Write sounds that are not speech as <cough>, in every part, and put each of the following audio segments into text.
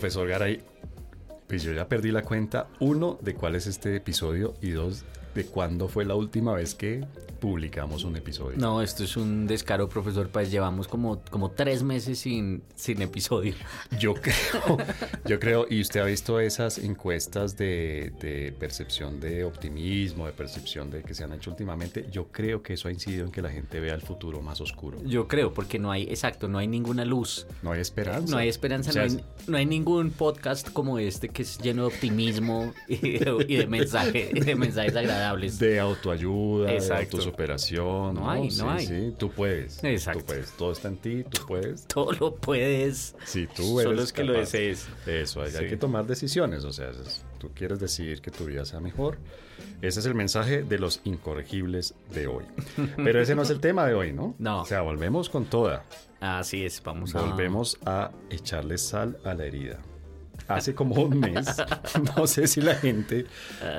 Profesor Garay, pues yo ya perdí la cuenta, uno, de cuál es este episodio y dos, de cuándo fue la última vez que publicamos un episodio. No, esto es un descaro, profesor. Pues llevamos como, como tres meses sin, sin episodio. Yo creo, yo creo, y usted ha visto esas encuestas de, de, percepción de optimismo, de percepción de que se han hecho últimamente. Yo creo que eso ha incidido en que la gente vea el futuro más oscuro. Yo creo, porque no hay, exacto, no hay ninguna luz. No hay esperanza. No hay esperanza, O sea, no, hay, no hay ningún podcast como este que es lleno de optimismo y de, y de mensaje, de mensajes agradables. De autoayuda, de Exacto. autosuperación. No hay, no Sí, hay. Sí, tú puedes. Exacto. Tú puedes. Todo está en ti, tú puedes. <laughs> Todo lo puedes. Si tú eres Solo es que lo desees. Eso, hay, que tomar decisiones. O sea, tú quieres decidir que tu vida sea mejor. Ese es el mensaje de los incorregibles de hoy. <laughs> Pero ese no es el tema de hoy, ¿no? No. O sea, volvemos con toda. Así es, vamos a. Volvemos a echarle sal a la herida. Hace como un mes, <laughs> no sé si la gente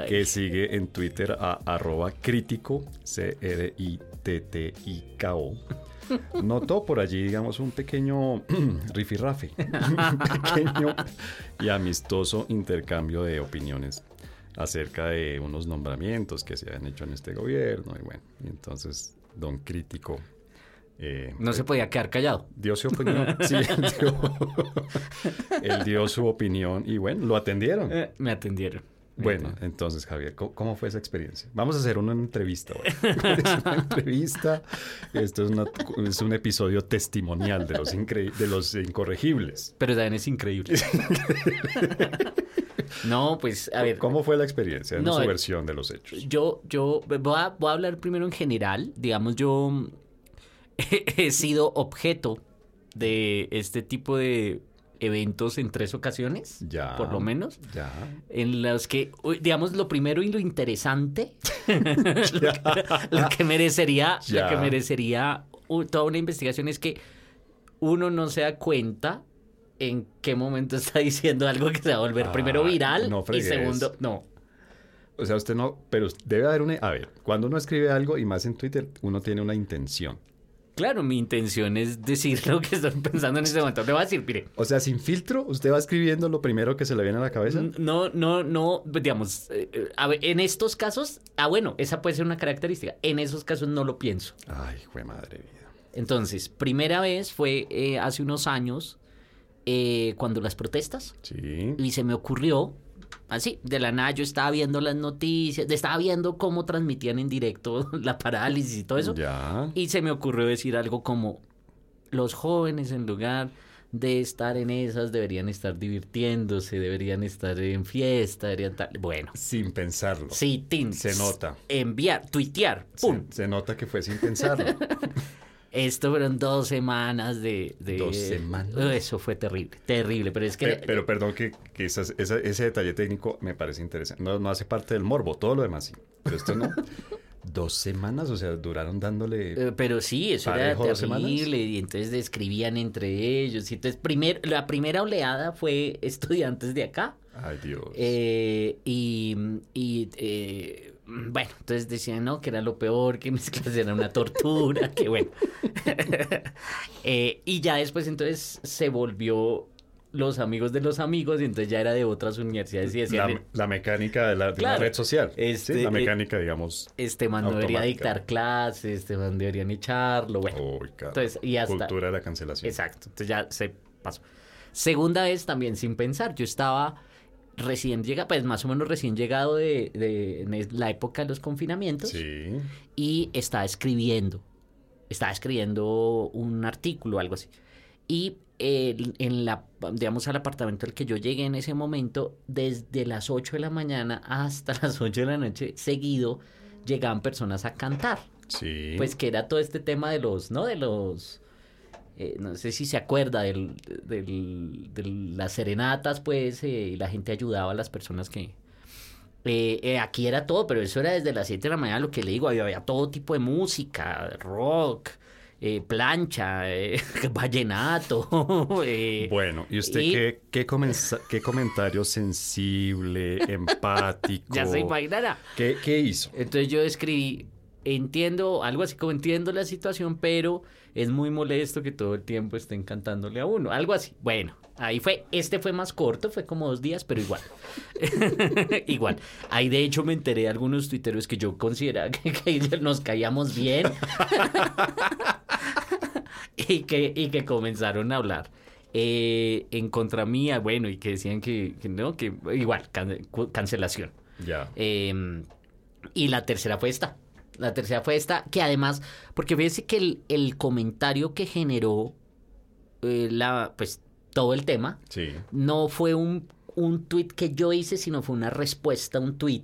que sigue en Twitter a arroba crítico, C-R-I-T-T-I-K-O, <laughs> notó por allí, digamos, un pequeño <clears throat> rifirrafe, <laughs> un pequeño y amistoso intercambio de opiniones acerca de unos nombramientos que se habían hecho en este gobierno. Y bueno, entonces, don crítico. Eh, No se podía quedar callado. dio su opinión. <laughs> Sí, él dio, él dio su opinión y bueno, lo atendieron. Eh, me atendieron. Me Bueno, atendieron. entonces, Javier, ¿cómo, cómo fue esa experiencia? Vamos a hacer una entrevista <laughs> es una entrevista. Esto es, una- es un episodio testimonial de los, de los incorregibles. Pero también es increíble. <laughs> no, pues, a ver. ¿Cómo fue la experiencia en No, su eh, versión de los hechos? Yo, yo voy a, voy a hablar primero en general. Digamos, yo <laughs> he sido objeto de este tipo de eventos en tres ocasiones, Ya. por lo menos, Ya. en los que, digamos, lo primero y lo interesante, <laughs> lo, que, lo que merecería, Ya. lo que merecería toda una investigación es que uno no se da cuenta en qué momento <laughs> está diciendo algo que se va a volver Ah, primero viral no y segundo, no. O sea, usted no, pero debe haber una... A ver, cuando uno escribe algo y más en Twitter, uno tiene una intención. Claro, mi intención es decir lo que estoy pensando en ese momento. Le voy a decir, mire, O sea, sin filtro, usted va escribiendo lo primero que se le viene a la cabeza. no, no, no, digamos, eh, eh, a ver, en estos casos, ah, bueno, esa puede ser una característica. En esos casos no lo pienso. Ay, fue madre vida. Entonces, primera vez fue eh, hace unos años, eh, cuando las protestas, Sí. y se me ocurrió, así, de la nada, yo estaba viendo las noticias, estaba viendo cómo transmitían en directo <laughs> la parálisis y todo eso. Ya. Y se me ocurrió decir algo como, los jóvenes en lugar de estar en esas deberían estar divirtiéndose, deberían estar en fiesta, deberían tal... Bueno, Sin pensarlo. sí, tin, Se nota. Enviar, tuitear, pum. Se, se nota que fue sin pensarlo. <laughs> Esto fueron dos semanas de... de- ¿Dos semanas? Eso fue terrible, terrible, pero es que... Pe- pero, perdón que, que esas- esa- ese detalle técnico me parece interesante. No, no hace parte del morbo, todo lo demás sí. Pero esto no. <laughs> Dos semanas, o sea, duraron dándole... Eh, Pero sí, eso era terrible y entonces escribían entre ellos. Y entonces primer, la primera oleada fue estudiantes de acá. Ay, Dios. Eh, y y, eh, bueno, entonces decían, no, que era lo peor, que mis <laughs> clases eran una tortura, que bueno. <laughs> Eh, y ya después entonces se volvió los amigos de los amigos y entonces ya era de otras universidades y decían, la, la mecánica de la, de red social. Este, sí, la eh, mecánica, digamos. este man no debería dictar clases, este man deberían echarlo, bueno. Uy. Entonces, y hasta- Cultura de la cancelación. Exacto, entonces ya se pasó. Segunda vez también sin pensar, yo estaba recién llegado, pues más o menos recién llegado de, de- la época de los confinamientos Sí. y estaba escribiendo, estaba escribiendo un artículo o algo así. Y eh, en la, digamos, al apartamento al que yo llegué en ese momento, desde las 8 de la mañana hasta <laughs> las 8 de la noche, seguido, llegaban personas a cantar. Sí. Pues que era todo este tema de los, ¿no? De los, eh, no sé si se acuerda del, del- de las serenatas, pues, eh, y la gente ayudaba a las personas que... eh, eh, aquí era todo, pero eso era desde las 7 de la mañana, lo que le digo, había, había todo tipo de música, rock, eh, plancha, eh, <laughs> vallenato. <laughs> eh, Bueno, ¿y usted y- qué, qué, comentario sensible, <laughs> empático? Ya se imaginará. ¿Qué, qué hizo? Entonces yo escribí, entiendo, algo así como entiendo la situación, pero es muy molesto que todo el tiempo estén cantándole a uno, algo así. Bueno, ahí fue, este fue más corto, fue como dos días, pero igual. <laughs> <laughs> igual. Ahí de hecho me enteré de algunos tuiteros que yo consideraba que, que nos caíamos bien <laughs> y, que, y que comenzaron a hablar. Eh, en contra mía, bueno, y que decían que, que no, que igual, can- cancelación. Ya. Eh, y la tercera fue esta. La tercera fue esta, que además, porque fíjese que el, el comentario que generó eh, la, pues, todo el tema Sí. no fue un, un tweet que yo hice, sino fue una respuesta a un tweet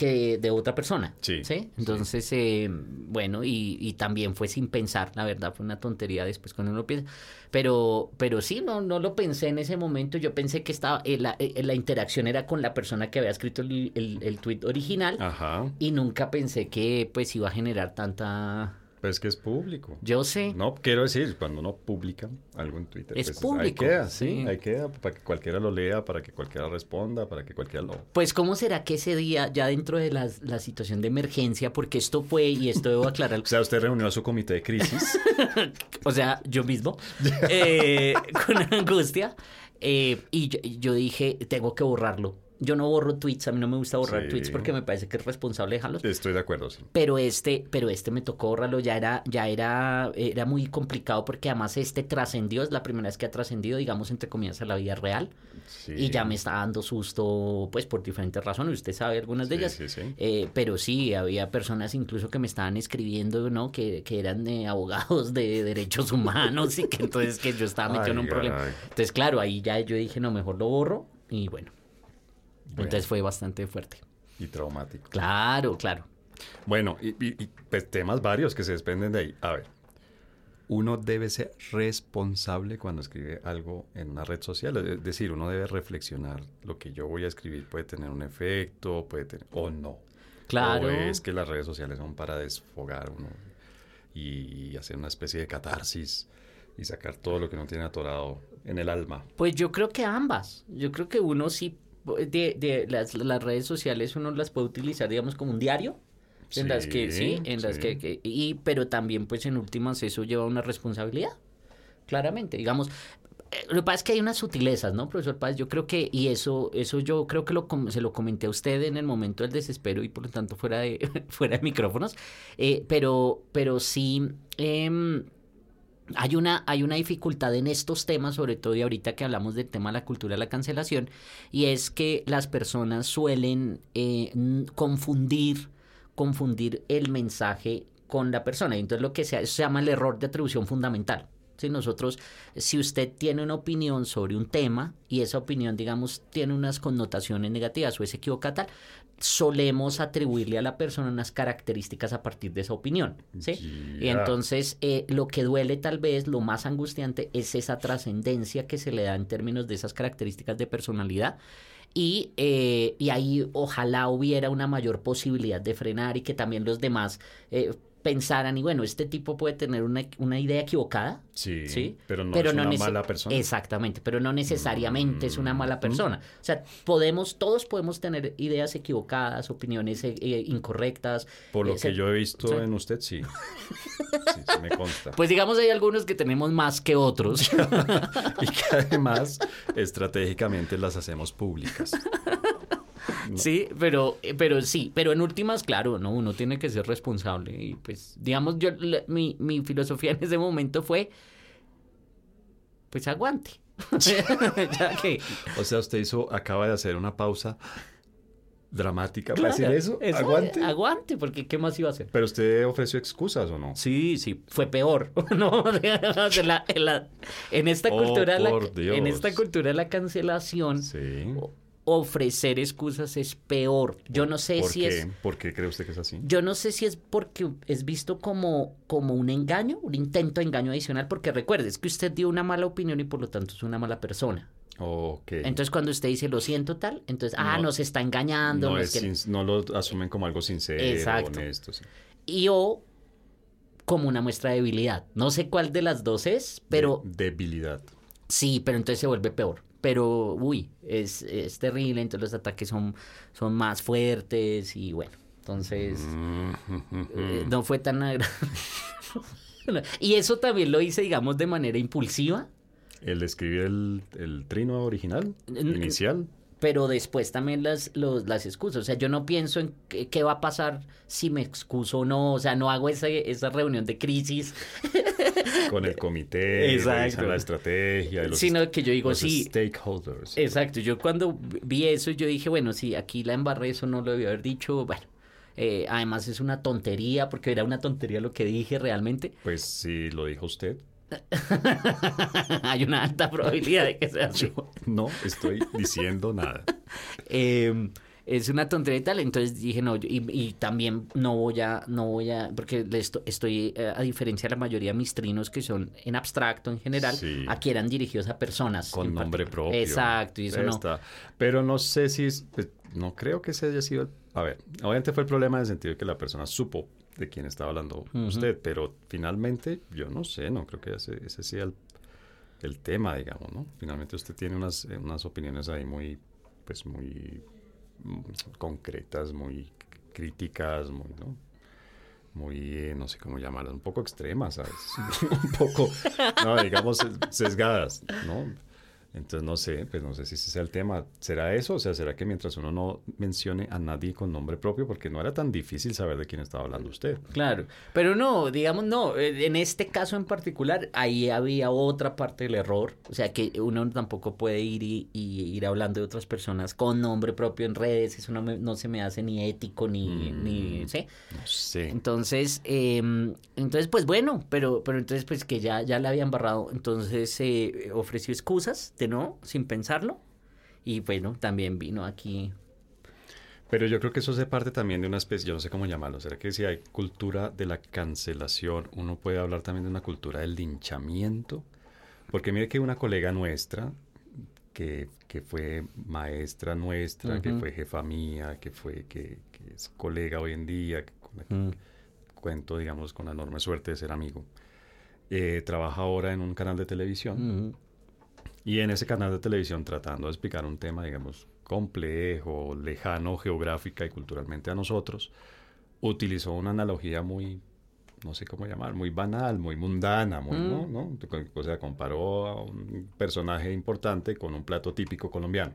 que de otra persona. Sí, Entonces, eh, bueno, y, y también fue sin pensar, la verdad, fue una tontería después cuando uno piensa. Pero, pero sí, no, no lo pensé en ese momento. Yo pensé que estaba, eh, la, eh, la interacción era con la persona que había escrito el, el, el tweet original. Ajá. Y nunca pensé que pues iba a generar tanta... Pues que es público. Yo sé. No, quiero decir, cuando uno publica algo en Twitter, Es pues, ahí público, queda, sí. ahí queda, para que cualquiera lo lea, para que cualquiera responda, para que cualquiera lo... Pues cómo será que ese día, ya dentro de la situación de emergencia, porque esto fue, y esto debo aclarar, <laughs> O sea, usted reunió a su comité de crisis. <laughs> o sea, yo mismo, eh, <laughs> con angustia, eh, y yo, y yo dije, tengo que borrarlo. Yo no borro tweets, a mí no me gusta borrar Sí. tweets porque me parece que es responsable dejarlos. Estoy de acuerdo, sí. Pero este, pero este me tocó borrarlo, ya era, ya era, era muy complicado porque además este trascendió, es la primera vez que ha trascendido, digamos, entre comillas, a la vida real. Sí. Y ya me está dando susto, pues por diferentes razones, usted sabe algunas de ellas. sí, sí. Eh, pero sí, había personas incluso que me estaban escribiendo, ¿no? Que, que eran eh, abogados de derechos <laughs> humanos y que entonces que yo estaba metido en un problema. ay. Entonces, claro, ahí ya yo dije, no, mejor lo borro y bueno. Bueno. Entonces fue bastante fuerte. Y traumático. Claro, claro. Bueno, y, y- y, pues, temas varios que se desprenden de ahí. A ver, uno debe ser responsable cuando escribe algo en una red social. Es decir, uno debe reflexionar. Lo que yo voy a escribir puede tener un efecto, puede tener... o no. Claro. O es que las redes sociales son para desfogar uno y hacer una especie de catarsis y sacar todo lo que uno tiene atorado en el alma. Pues yo creo que ambas. Yo creo que uno sí, de, de las, las redes sociales uno las puede utilizar, digamos, como un diario. En las que, sí, Sí, en las que, que- y, pero también, pues, en últimas, eso lleva una responsabilidad. Claramente, digamos, eh, lo que pasa es que hay unas sutilezas, ¿no, profesor Paz? Yo creo que, y eso, eso yo creo que lo, se lo comenté a usted en el momento del desespero y por lo tanto fuera de, <laughs> fuera de micrófonos, eh, pero, pero sí, em, hay una, hay una dificultad en estos temas, sobre todo y ahorita que hablamos del tema de la cultura de la cancelación, y es que las personas suelen eh, confundir, confundir el mensaje con la persona. Entonces lo que se, se llama el error de atribución fundamental. Si nosotros, si usted tiene una opinión sobre un tema y esa opinión, digamos, tiene unas connotaciones negativas o es equivocada, tal, solemos atribuirle a la persona unas características a partir de esa opinión. ¿sí? Y entonces eh, lo que duele tal vez, lo más angustiante, es esa trascendencia que se le da en términos de esas características de personalidad. Y, eh, y ahí ojalá hubiera una mayor posibilidad de frenar y que también los demás eh, pensaran, y bueno, este tipo puede tener una, una idea equivocada. Sí, ¿sí? pero no es una nece- mala persona. Exactamente, pero no necesariamente es una mala Mm. persona. O sea, podemos, todos podemos tener ideas equivocadas, opiniones eh, eh, incorrectas. Por lo eh, que se- yo he visto sí. en usted, sí. Sí, sí me consta. <laughs> Pues digamos, hay algunos que tenemos más que otros. <laughs> y que además estratégicamente las hacemos públicas. <laughs> Sí, pero, eh, pero sí, pero en últimas, claro, no, uno tiene que ser responsable. Y pues, digamos, yo, la- mi, mi filosofía <laughs> en ese momento fue, pues aguante. <laughs> ya que, O sea, usted hizo, acaba de hacer una pausa dramática para claro, decir eso. eso, Aguante. Aguante, porque ¿qué más iba a hacer? Pero usted ofreció excusas o no? Sí, sí, fue peor. <laughs> no, de la- en, la- en esta Oh, cultura, la- en esta cultura de la cancelación, Sí. Ofrecer excusas es peor. Yo no sé ¿Por si qué? es ¿Por qué cree usted que es así? Yo no sé si es porque es visto como, como un engaño, un intento de engaño adicional, porque recuerde, es que usted dio una mala opinión y por lo tanto es una mala persona. Ok. Entonces cuando usted dice lo siento tal, entonces, ah, No, nos está engañando. no, no es es que- sin- no lo asumen como algo sincero, Exacto. honesto. sí. Y o como una muestra de debilidad. No sé cuál de las dos es, pero De- debilidad. sí, pero entonces se vuelve peor. Pero, uy, es, es terrible, entonces los ataques son, son más fuertes y bueno. Entonces, eh, no fue tan agradable. <laughs> y eso también lo hice, digamos, de manera impulsiva. El escribir el, el trino original, inicial. Pero después también las, los, las excusas. O sea, yo no pienso en qué, qué va a pasar si me excuso o no. O sea, no hago ese, esa reunión de crisis, <laughs> con el comité, Exacto. la estrategia, los, sino que yo digo, los sí. stakeholders. Exacto. Yo cuando vi eso, yo dije, bueno, sí, aquí la embarré, eso no lo debía haber dicho. Bueno, eh, además es una tontería, porque era una tontería lo que dije realmente. Pues si lo dijo usted. <laughs> Hay una alta probabilidad de que sea así. No estoy diciendo nada. Eh, es una tontería y tal, entonces dije no, yo- y, y también no voy a, no voy a, porque estoy, eh, a diferencia de la mayoría de mis trinos que son en abstracto en general, Sí. aquí eran dirigidos a personas. Con nombre particular. propio. Exacto, y eso no. Está. Pero no sé si es, pues, no creo que ese haya sido, a ver, obviamente fue el problema en el sentido de que la persona supo de quién estaba hablando Ujú. usted, pero finalmente yo no sé, no creo que ese, ese sea el, el tema, digamos, ¿no? Finalmente usted tiene unas, eh, unas opiniones ahí muy, pues muy mm, concretas, muy críticas, muy, ¿no? Muy, eh, no sé cómo llamarlas, un poco extremas, ¿sabes? <laughs> un poco, no, digamos, sesgadas, ¿no? Entonces no sé, pues no sé si ese sea el tema. ¿Será eso? O sea, ¿será que mientras uno no mencione a nadie con nombre propio? Porque no era tan difícil saber de quién estaba hablando usted. Claro, pero no, digamos, no, eh, en este caso en particular, ahí había otra parte del error, o sea que uno tampoco puede ir y, y ir hablando de otras personas con nombre propio en redes, eso no, me- no se me hace ni ético ni, Mm. ni, ¿sí? No sé. Entonces, eh, entonces pues bueno, pero, pero entonces pues que ya, ya la habían barrado, entonces eh, ofreció excusas no, sin pensarlo, y bueno, también vino aquí Pero yo creo que eso hace parte también de una especie, yo no sé cómo llamarlo. ¿Será que si hay cultura de la cancelación, uno puede hablar también de una cultura del linchamiento? Porque mire que una colega nuestra, que, que fue maestra nuestra, que fue jefa mía, que fue que, que es colega hoy en día, con la que Mm. cuento, digamos, con la enorme suerte de ser amigo, eh, trabaja ahora en un canal de televisión. Y en ese canal de televisión tratando de explicar un tema, digamos, complejo, lejano geográfica y culturalmente a nosotros, utilizó una analogía muy, no sé cómo llamar, muy banal, muy mundana, muy, ¿no? Mm. ¿no? O sea, comparó a un personaje importante con un plato típico colombiano.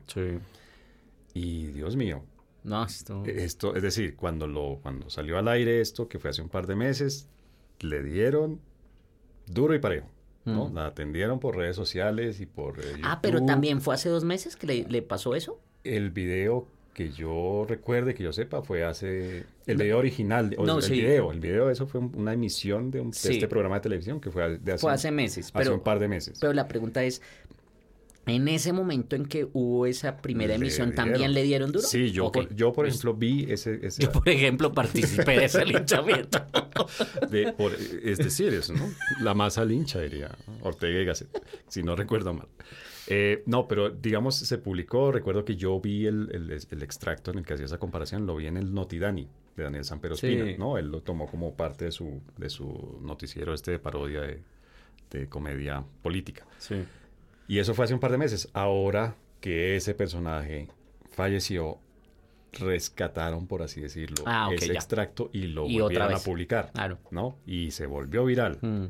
Y Dios mío, No, esto... esto, es decir, cuando, lo, cuando salió al aire esto, que fue hace un par de meses, le dieron duro y parejo. ¿No? Mm. La atendieron por redes sociales y por... eh, Ah, pero también fue hace dos meses que le, le pasó eso. El video que yo recuerde, que yo sepa, fue hace... El video original, o No, el sí. video, el video, eso fue un- una emisión de, un, de Sí. este programa de televisión que fue de hace, Fue hace meses. hace Pero, un par de meses. pero la pregunta es, ¿en ese momento en que hubo esa primera emisión también le dieron duro? Sí, yo, por, yo por ejemplo vi ese... ese Yo, por ejemplo, participé de ese <laughs> linchamiento. de- por- es decir, eso, ¿no? La masa lincha, diría Ortega y Gasset, si no recuerdo mal. Eh, no, pero digamos, se publicó, recuerdo que yo vi el, el- el extracto en el que hacía esa comparación, lo vi en el Notidani de Daniel Sanpero Sí. Espina, ¿no? Él lo tomó como parte de su, de su noticiero este de parodia de, de comedia política. Sí. Y eso fue hace un par de meses. Ahora que ese personaje falleció, rescataron, por así decirlo, Ah, ok, ese ya. extracto y lo Y volvieron a publicar. Claro. ¿no? Y se volvió viral. Mm.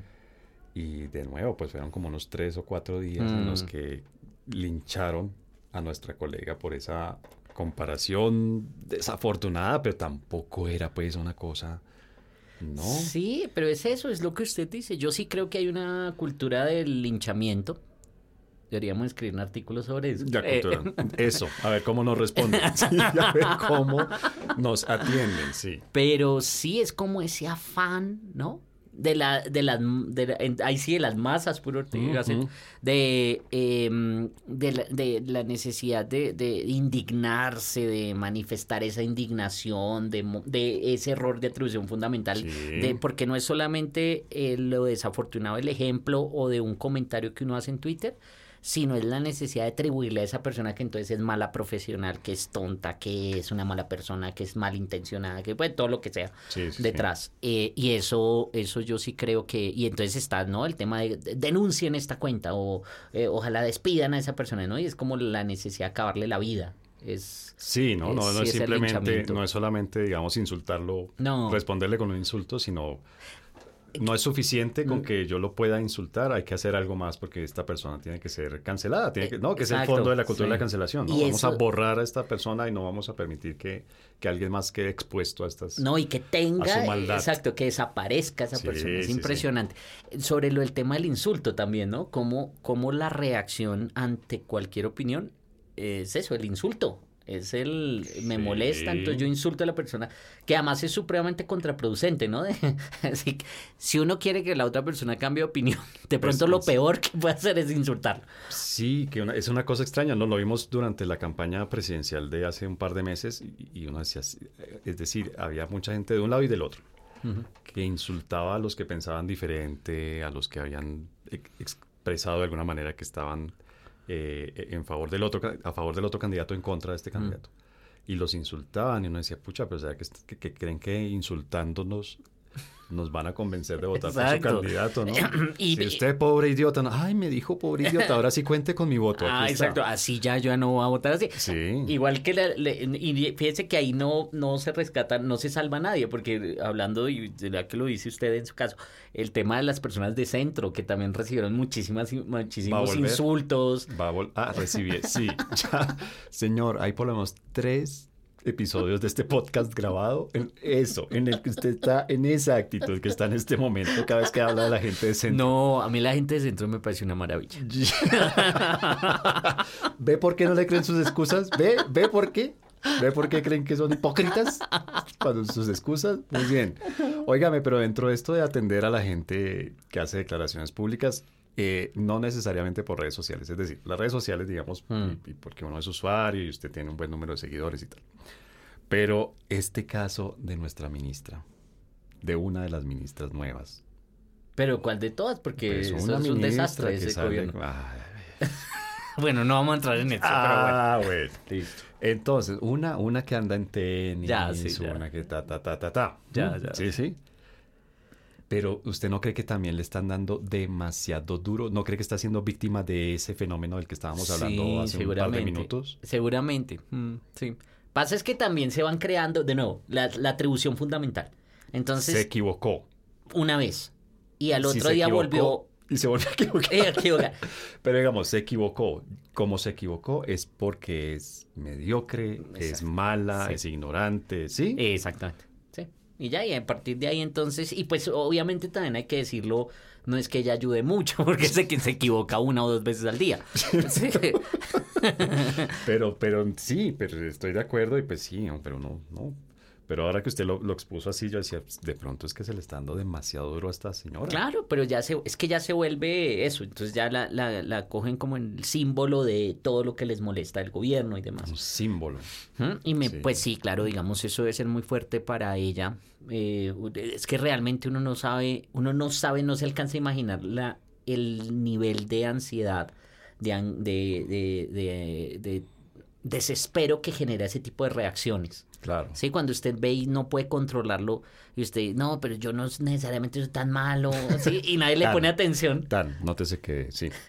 Y de nuevo, pues fueron como unos tres o cuatro días en los Mm. que lincharon a nuestra colega por esa comparación desafortunada, pero tampoco era pues una cosa, ¿no? Sí, pero es eso, es lo que usted dice. Yo sí creo que hay una cultura del linchamiento. Deberíamos escribir un artículo sobre eso. La Eh. <laughs> Eso, a ver cómo nos responden. <laughs> Sí, a ver cómo nos atienden, sí. Pero sí es como ese afán, ¿no? De la, de las, de la- en- ahí sí, de las masas, puro Ortega Ujú. de, em, de, la, de la necesidad de, de indignarse, de manifestar esa indignación, de, ese error de atribución fundamental, Sí. de, porque no es solamente eh, lo desafortunado del ejemplo o de un comentario que uno hace en Twitter, sino es la necesidad de atribuirle a esa persona que entonces es mala profesional, que es tonta, que es una mala persona, que es malintencionada, que pues todo lo que sea Sí, sí, sí. detrás. Eh, y eso, eso yo sí creo que, y entonces está, ¿no? El tema de, de- denuncien esta cuenta o eh, ojalá despidan a esa persona, ¿no? Y es como la necesidad de acabarle la vida. es... Sí, no, no, es- no sí es simplemente, no es solamente, digamos, insultarlo, No. responderle con un insulto, sino no es suficiente Mm. con que yo lo pueda insultar, hay que hacer algo más porque esta persona tiene que ser cancelada, tiene que, no, que es el fondo de la cultura de la cancelación, ¿no? Y Vamos a borrar a esta persona y no vamos a permitir que, que alguien más quede expuesto a estas... No, y que tenga, a su maldad. exacto, que desaparezca esa Sí, persona. Es sí. impresionante. Sobre lo del tema del insulto también, ¿no? Cómo, cómo la reacción ante cualquier opinión es eso, el insulto. Es el, me Sí. molesta, entonces yo insulto a la persona, que además es supremamente contraproducente, ¿no? <laughs> Así que si uno quiere que la otra persona cambie de opinión, <laughs> de Pues, pronto lo es- peor que puede hacer es insultarlo. Sí, que una- es una cosa extraña, ¿no? Lo vimos durante la campaña presidencial de hace un par de meses y, y uno decía, eh, es decir, había mucha gente de un lado y del otro que insultaba a los que pensaban diferente, a los que habían ex- expresado de alguna manera que estaban eh, en favor del otro, a favor del otro candidato, en contra de este candidato. Y los insultaban y uno decía, pucha, pero ¿será que- que creen que insultándonos nos van a convencer de votar por su candidato, ¿no? <clears throat> Y- si usted pobre idiota, no, ay, me dijo pobre <laughs> idiota, ahora sí cuente con mi voto. Ah, aquí está". exacto. Así ya yo ya no voy a votar así. Sí. Igual que la- le- y fíjese que ahí no, no se rescata, no se salva nadie, porque hablando, y ya que lo dice usted en su caso, el tema de las personas de centro, que también recibieron muchísimas, muchísimos insultos. Va a ah, recibí, sí. <laughs> Ya, señor, hay por lo menos tres episodios de este podcast grabado en eso, en el que usted está en esa actitud que está en este momento cada vez que habla de la gente de centro. No, a mí la gente de centro me parece una maravilla. <laughs> ¿Ve por qué no le creen sus excusas? ¿Ve? ¿Ve por qué? ¿Ve por qué creen que son hipócritas? Cuando sus excusas. Muy bien. Óigame, pero dentro de esto de atender a la gente que hace declaraciones públicas, eh, no necesariamente por redes sociales. Es decir, las redes sociales, digamos, Mm. y- y porque uno es usuario y usted tiene un buen número de seguidores y tal. Pero este caso de nuestra ministra, de una de las ministras nuevas. Pero ¿cuál de todas? Porque pues, eso es un desastre ese sale- gobierno. Ay, <laughs> Bueno, no vamos a entrar en eso, Ah, pero bueno. Listo. Entonces, una, una que anda en tenis, Ya, sí, ya. una que ta, ta, ta, ta, ta. Ya, Mm, ya. Sí, sí. Pero ¿usted no cree que también le están dando demasiado duro? ¿No cree que está siendo víctima de ese fenómeno del que estábamos hablando Sí, hace un par de minutos? Seguramente, mm, sí. Pasa es que también se van creando, de nuevo, la, la atribución fundamental. Entonces, Se equivocó. una vez. Y al otro día equivocó, volvió <laughs> Y se volvió a equivocar. eh, equivocar. <laughs> Pero digamos, se equivocó. Como se equivocó es porque es mediocre, es mala, Sí. es ignorante, ¿sí? Exactamente. Y ya, y a partir de ahí entonces, y pues obviamente también hay que decirlo, no es que ella ayude mucho, <laughs> porque sé que se equivoca una o dos veces al día. <laughs> Sí. <laughs> Pero, pero sí, pero estoy de acuerdo y pues sí, no, pero no, no. Pero ahora que usted lo, lo expuso así, yo decía, pues, de pronto es que se le está dando demasiado duro a esta señora. Claro, pero ya se, es que ya se vuelve eso, entonces ya la, la, la cogen como el símbolo de todo lo que les molesta del gobierno y demás. Un símbolo. Y me, Sí. pues sí, claro, digamos, eso debe ser muy fuerte para ella. Eh, es que realmente uno no sabe, uno no sabe, no se alcanza a imaginar la, el nivel de ansiedad, de, an- de, de, de- de desespero que genera ese tipo de reacciones. Claro. Sí, cuando usted ve y no puede controlarlo y usted, no, pero yo no necesariamente soy tan malo, <laughs> ¿sí? y nadie le Tan. pone atención. Tan, nótese que sí. <laughs>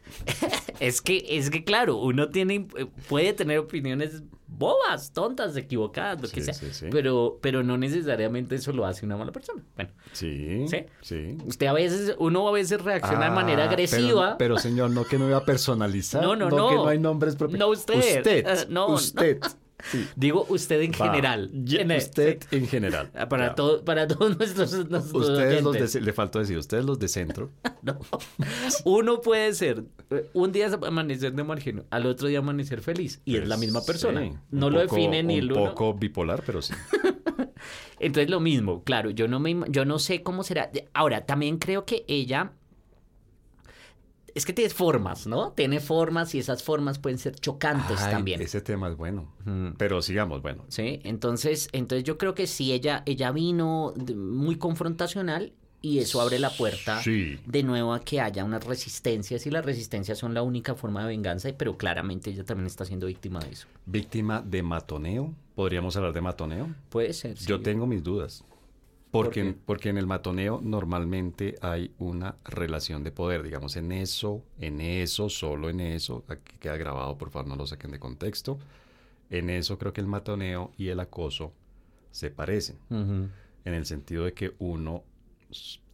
Es que, es que claro, uno tiene, eh, puede tener opiniones bobas, tontas, equivocadas, lo que sea, sí, sí. pero, pero no necesariamente eso lo hace una mala persona. Bueno, Sí. ¿Sí? Usted a veces, uno a veces reacciona de Ah, manera agresiva. Pero, señor, no que no iba a personalizar. No, no, que no. no hay nombres propios. No, usted. Usted. Eh, no, no. Sí. Digo usted en Va. general. Usted en general. Ah, Para, todo, para todos nuestros, nuestros Ustedes los de, le faltó decir, ustedes los de centro. <laughs> No. Uno puede ser, eh, un día amanecer de mal genio, al otro día amanecer feliz, y es la misma persona. Sí, no un lo poco- define ni el Un uno. poco bipolar, pero sí. <laughs> Entonces lo mismo, claro, yo no me yo no sé cómo será. Ahora, también creo que ella es que tiene formas, ¿no? Tiene formas y esas formas pueden ser chocantes Ay, también. Ese tema es bueno. Mm. Pero sigamos, bueno. Sí, entonces, entonces yo creo que sí ella ella vino muy confrontacional y eso abre la puerta Sí. de nuevo a que haya unas resistencias y las resistencias son la única forma de venganza, pero claramente ella también está siendo víctima de eso. Víctima de matoneo. ¿Podríamos hablar de matoneo? Puede ser. sí. Yo tengo mis dudas. ¿Por Porque, porque en el matoneo normalmente hay una relación de poder, digamos, en eso, en eso, solo en eso, aquí queda grabado, por favor, no lo saquen de contexto. En eso creo que el matoneo y el acoso se parecen. En el sentido de que uno,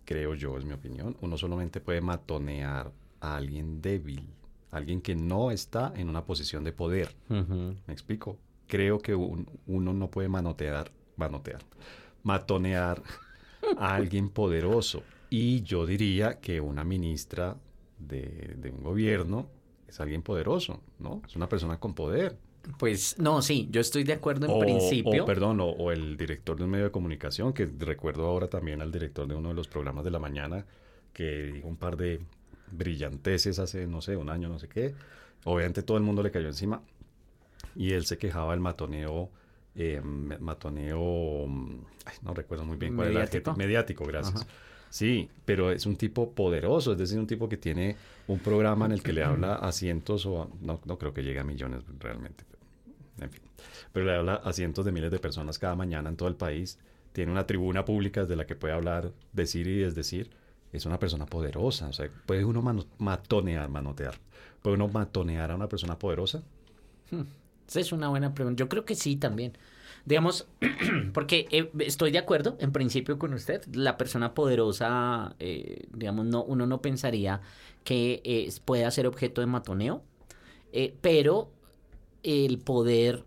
creo yo, es mi opinión, uno solamente puede matonear a alguien débil, alguien que no está en una posición de poder. ¿Me explico? Creo que uno no puede manotear, manotear, matonear a alguien poderoso. Y yo diría que una ministra de, de un gobierno es alguien poderoso, ¿no? Es una persona con poder. Pues no, sí, yo estoy de acuerdo en principio. O, perdón, o, el director de un medio de comunicación, que recuerdo ahora también al director de uno de los programas de la mañana, que dijo un par de brillanteces hace, no sé, un año, no sé qué. Obviamente todo el mundo le cayó encima y él se quejaba del matoneo, eh, matoneo, no recuerdo muy bien cuál ¿Mediático? era Mediático, gracias. Sí, pero es un tipo poderoso, es decir, un tipo que tiene un programa en el que le habla a cientos o no, no creo que llegue a millones realmente, en fin, pero le habla a cientos de miles de personas cada mañana en todo el país, tiene una tribuna pública desde la que puede hablar, decir y desdecir, es una persona poderosa, o sea, puede uno matonear, manotear, puede uno matonear a una persona poderosa. Hmm. Esa es una buena pregunta, yo creo que sí también. Digamos, <clears throat> porque eh, estoy de acuerdo en principio con usted, la persona poderosa, eh, digamos, no, uno no pensaría que eh, pueda ser objeto de matoneo, pero el poder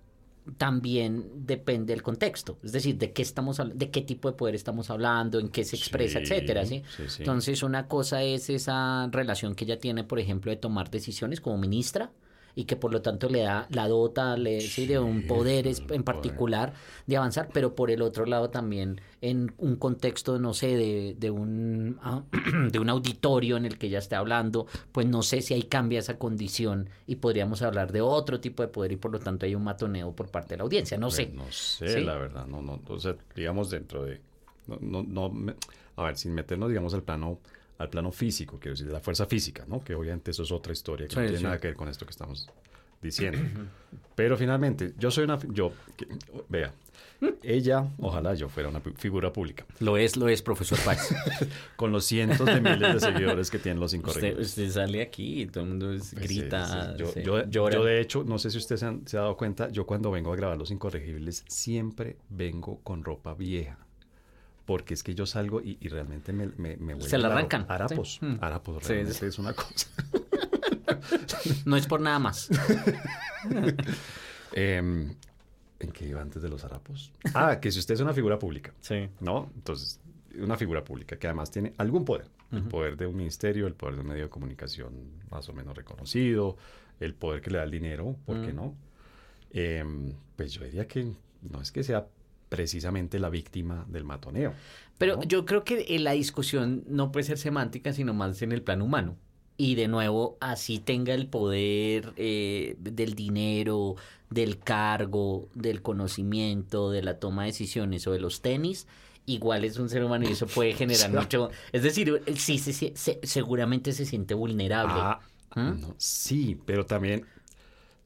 también depende del contexto, es decir, de qué estamos de qué tipo de poder estamos hablando, en qué se expresa, etcétera, ¿sí? Entonces, una cosa es esa relación que ella tiene, por ejemplo, de tomar decisiones como ministra, y que por lo tanto le da la dota le, sí, de un poder en particular de avanzar, pero por el otro lado también en un contexto, no sé, de, de, un, ah, <clears throat> de un auditorio en el que ella esté hablando, pues no sé si ahí cambia esa condición y podríamos hablar de otro tipo de poder y por lo tanto hay un matoneo por parte de la audiencia, no sé. No sé, la verdad, no, no, o sea, digamos dentro de, no, no, no a ver, sin meternos, digamos, al plano al plano físico, quiero decir, de la fuerza física, ¿no? Que obviamente eso es otra historia que no tiene nada que ver con esto que estamos diciendo. Pero finalmente, yo soy una... Yo, vea, ella, ojalá yo fuera una figura pública. Lo es, lo es, profesor Pax. <laughs> Con los cientos de miles de seguidores que tienen los incorregibles. Usted, sale aquí y todo el mundo pues grita, Yo, yo, de hecho, no sé si usted se, se ha dado cuenta, yo cuando vengo a grabar los incorregibles siempre vengo con ropa vieja porque es que yo salgo y, realmente me, me, Se la arrancan. Harapos. Mm. Harapos, realmente es una cosa. no es por nada más. <laughs> Em, ¿En qué iba antes de los harapos? Ah, que si usted es una figura pública. Sí. ¿No? Entonces, una figura pública que además tiene algún poder. El poder de un ministerio, el poder de un medio de comunicación más o menos reconocido, el poder que le da el dinero, ¿por qué no? Em, pues yo diría que no es que sea precisamente la víctima del matoneo. Pero yo creo que la discusión no puede ser semántica, sino más en el plano humano. Y de nuevo, así tenga el poder eh, del dinero, del cargo, del conocimiento, de la toma de decisiones o de los tenis, igual es un ser humano y eso puede generar <laughs> mucho... Es decir, sí, sí, seguramente se siente vulnerable. Ah, ¿Mm? sí, pero también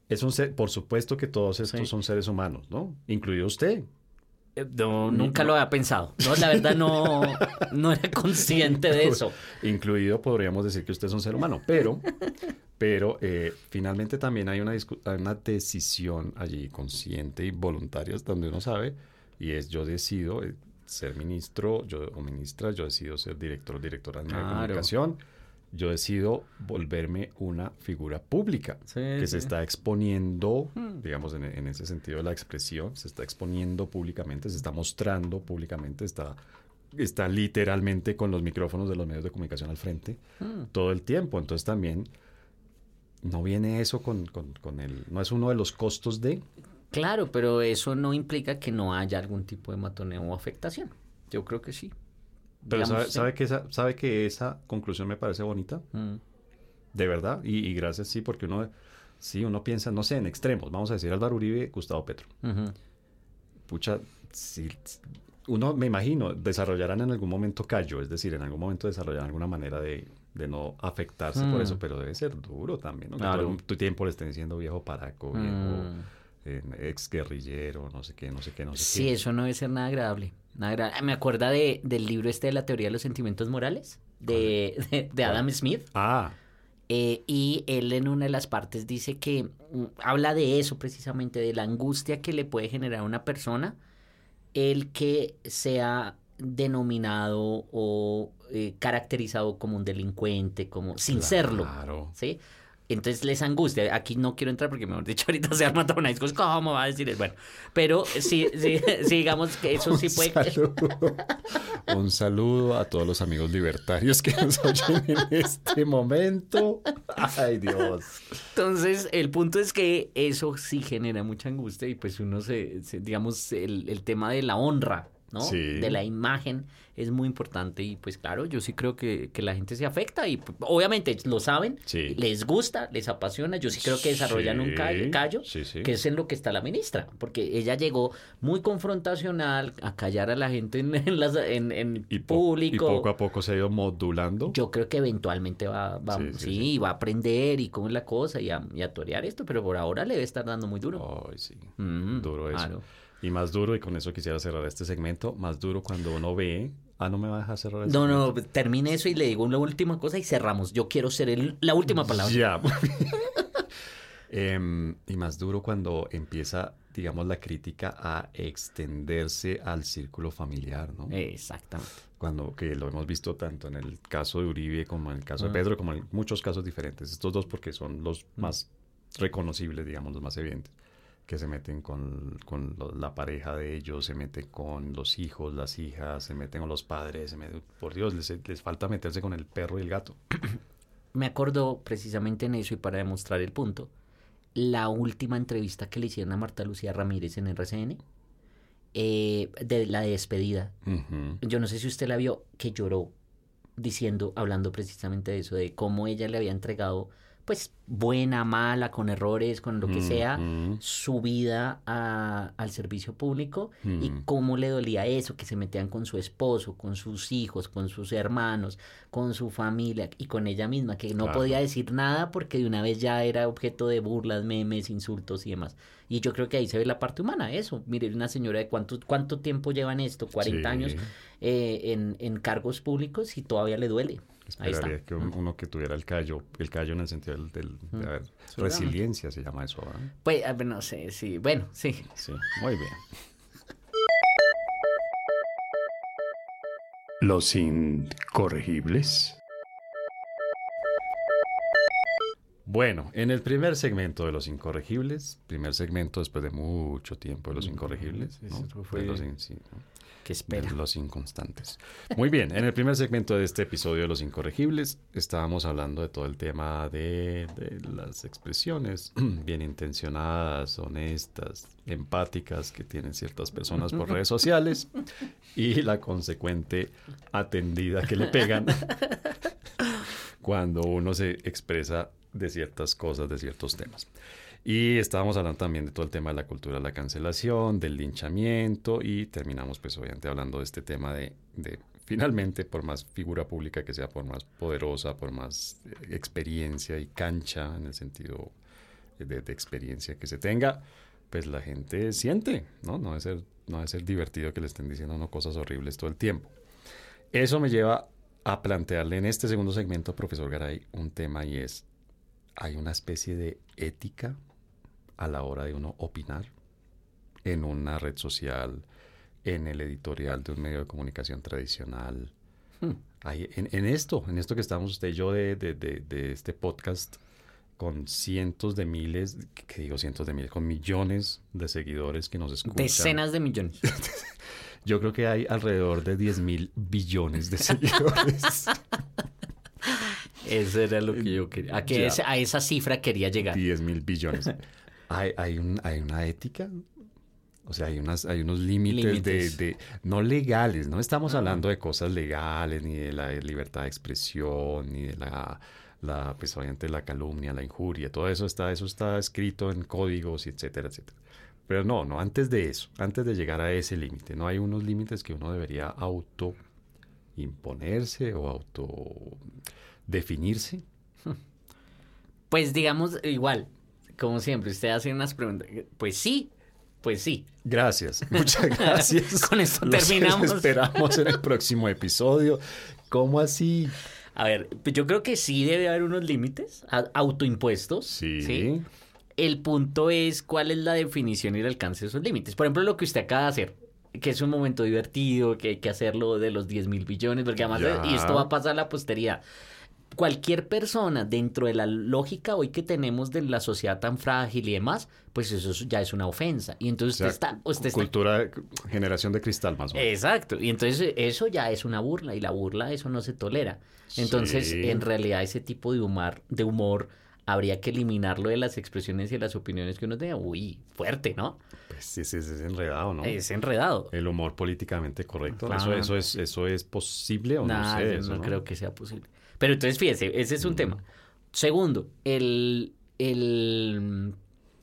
es un ser, por supuesto que todos estos son seres humanos, ¿no? Incluido usted. No, nunca lo había pensado. No, la verdad no, no era consciente de eso. Incluido podríamos decir que usted es un ser humano, pero, pero eh, finalmente también hay una, una decisión allí consciente y voluntaria donde uno sabe, y es yo decido eh, ser ministro yo, o ministra, yo decido ser director o directora de comunicación yo decido volverme una figura pública que se está exponiendo, hmm. digamos, en, ese sentido de la expresión, se está exponiendo públicamente, se está mostrando públicamente, está, está literalmente con los micrófonos de los medios de comunicación al frente hmm. todo el tiempo. Entonces también no viene eso con, con, con el, no es uno de los costos de... Claro, pero eso no implica que no haya algún tipo de matoneo o afectación. Yo creo que sí. Pero sabe, que esa, sabe que esa conclusión me parece bonita. Mm. De verdad. Y, gracias, sí, porque uno, sí, uno piensa, no sé, en extremos. Vamos a decir Álvaro Uribe, Gustavo Petro. Pucha, si, uno, me imagino, desarrollarán en algún momento callo, es decir, en algún momento desarrollarán alguna manera de, no afectarse por eso, mm. pero debe ser duro también, ¿no? Que tu tiempo le estén diciendo viejo paraco, viejo mm. Ex guerrillero, no sé qué, no sé qué, no sé qué. Sí, eso no debe ser nada agradable. Me acuerda de, del libro este de la teoría de los sentimientos morales de, de, Adam Smith. Ah. Eh, y él en una de las partes dice que mm, habla de eso precisamente, de la angustia que le puede generar a una persona el que sea denominado o eh, caracterizado como un delincuente, como sin serlo. ¿sí? Entonces les angustia. Aquí no quiero entrar porque, mejor dicho, <laughs> ahorita se arma toda una discusión. ¿Cómo va a decir eso? Bueno, pero sí, sí, <laughs> digamos que eso sí puede. Un saludo a todos los amigos libertarios que nos oyen en este momento. Ay, Dios. Entonces, el punto es que eso sí genera mucha angustia y pues uno se, digamos, el, el tema de la honra ¿no? De la imagen es muy importante y pues claro, yo sí creo que, la gente se afecta y pues, obviamente lo saben, les gusta, les apasiona, yo sí creo que desarrollan un callo, que es en lo que está la ministra, porque ella llegó muy confrontacional a callar a la gente en, en, en, público. y poco a poco se ha ido modulando. Yo creo que eventualmente va, va sí, va a aprender y cómo es la cosa y a, y torear esto, pero por ahora le debe estar dando muy duro. Ay, sí, mm, duro eso. Y más duro, y con eso quisiera cerrar este segmento, más duro cuando uno ve... Ah, no me va a dejar cerrar No, no, termine eso y le digo la última cosa y cerramos. Yo quiero ser el, la última palabra. Ya. <laughs> Em, y más duro cuando empieza, digamos, la crítica a extenderse al círculo familiar, ¿no? Exactamente. Cuando, que lo hemos visto tanto en el caso de Uribe como en el caso de ah. Pedro, como en muchos casos diferentes. Estos dos porque son los mm. más reconocibles, digamos, los más evidentes que se meten con, la pareja de ellos, se meten con los hijos, las hijas, se meten con los padres, por Dios, les, les falta meterse con el perro y el gato. <clears throat> Me acuerdo precisamente en eso y para demostrar el punto, la última entrevista que le hicieron a Marta Lucía Ramírez en RCN, eh, de la despedida. Yo no sé si usted la vio, que lloró diciendo, hablando precisamente de eso, de cómo ella le había entregado pues buena, mala, con errores, con lo que sea, su vida al servicio público y cómo le dolía eso, que se metían con su esposo, con sus hijos, con sus hermanos, con su familia y con ella misma, que no podía decir nada porque de una vez ya era objeto de burlas, memes, insultos y demás. Y yo creo que ahí se ve la parte humana, eso. Mire, una señora de cuánto, cuánto tiempo lleva en esto, 40 años eh, en, en cargos públicos y todavía le duele. Esperaría que uno que tuviera el callo, el callo en el sentido del, de resiliencia se llama eso. Pues, no sé, sí, bueno, sí. Sí, muy bien. Los incorregibles. Bueno, en el primer segmento de Los Incorregibles, primer segmento después de mucho tiempo de Los Incorregibles, ¿no? fue los, que espera. Los inconstantes. Muy bien, en el primer segmento de este episodio de Los Incorregibles estábamos hablando de todo el tema de, las expresiones <clears throat> bien intencionadas, honestas, empáticas que tienen ciertas personas por redes sociales y la consecuente atendida que le pegan <laughs> cuando uno se expresa de ciertas cosas, de ciertos temas. Y estábamos hablando también de todo el tema de la cultura de la cancelación, del linchamiento y terminamos pues obviamente hablando de este tema de, finalmente por más figura pública que sea, por más poderosa, por más eh, experiencia y cancha en el sentido de, experiencia que se tenga, pues la gente siente, ¿no? No debe ser, no debe ser divertido que le estén diciendo cosas horribles todo el tiempo. Eso me lleva a plantearle en este segundo segmento, profesor Garay, un tema y es, hay una especie de ética a la hora de uno opinar en una red social, en el editorial de un medio de comunicación tradicional. Hmm. en, esto, en esto que estamos usted y yo de, de, este podcast con cientos de miles, que digo cientos de miles, con millones de seguidores que nos escuchan. Decenas de millones. <laughs> yo creo que hay alrededor de 10 mil billones de seguidores. <laughs> Eso era lo que yo quería. A, que a esa cifra quería llegar. 10 mil billones. <laughs> hay, hay, un, hay una ética. O sea, hay, unas, hay unos límites, De, no legales, no estamos hablando de cosas legales, ni de la libertad de expresión, ni de la, la pues obviamente la calumnia, la injuria, todo eso está, eso está escrito en códigos, etcétera, etcétera. Pero no, no, antes de eso, antes de llegar a ese límite, no hay unos límites que uno debería auto imponerse o auto definirse. Pues digamos igual, como siempre, usted hace unas preguntas. Pues sí, pues sí. Gracias, <laughs> muchas gracias. Con esto terminamos. esperamos en el próximo episodio. ¿Cómo así? A ver, pues yo creo que sí debe haber unos límites autoimpuestos. Sí. El punto es cuál es la definición y el alcance de esos límites. Por ejemplo, lo que usted acaba de hacer, que es un momento divertido, que hay que hacerlo de los 10 mil billones, porque además, Ya. y esto va a pasar a la posteridad. Cualquier persona dentro de la lógica hoy que tenemos de la sociedad tan frágil y demás, pues eso es- ya es una ofensa. Y O entonces sea, usted está... Usted está cultura, generación de cristal más o menos. Exacto, y entonces eso ya es una burla y la burla eso no se tolera. Entonces, Sí. en realidad ese tipo de humor, de humor habría que eliminarlo de las expresiones y de las opiniones que uno tenga. Uy, fuerte, ¿no? Pues sí, sí, es enredado, ¿no? Es enredado. El humor políticamente correcto. Eso, Claro. eso, es, ¿Eso es posible o Nah, no sé? eso, no creo que sea posible. Pero entonces, fíjese, ese es un tema. Segundo, el, el...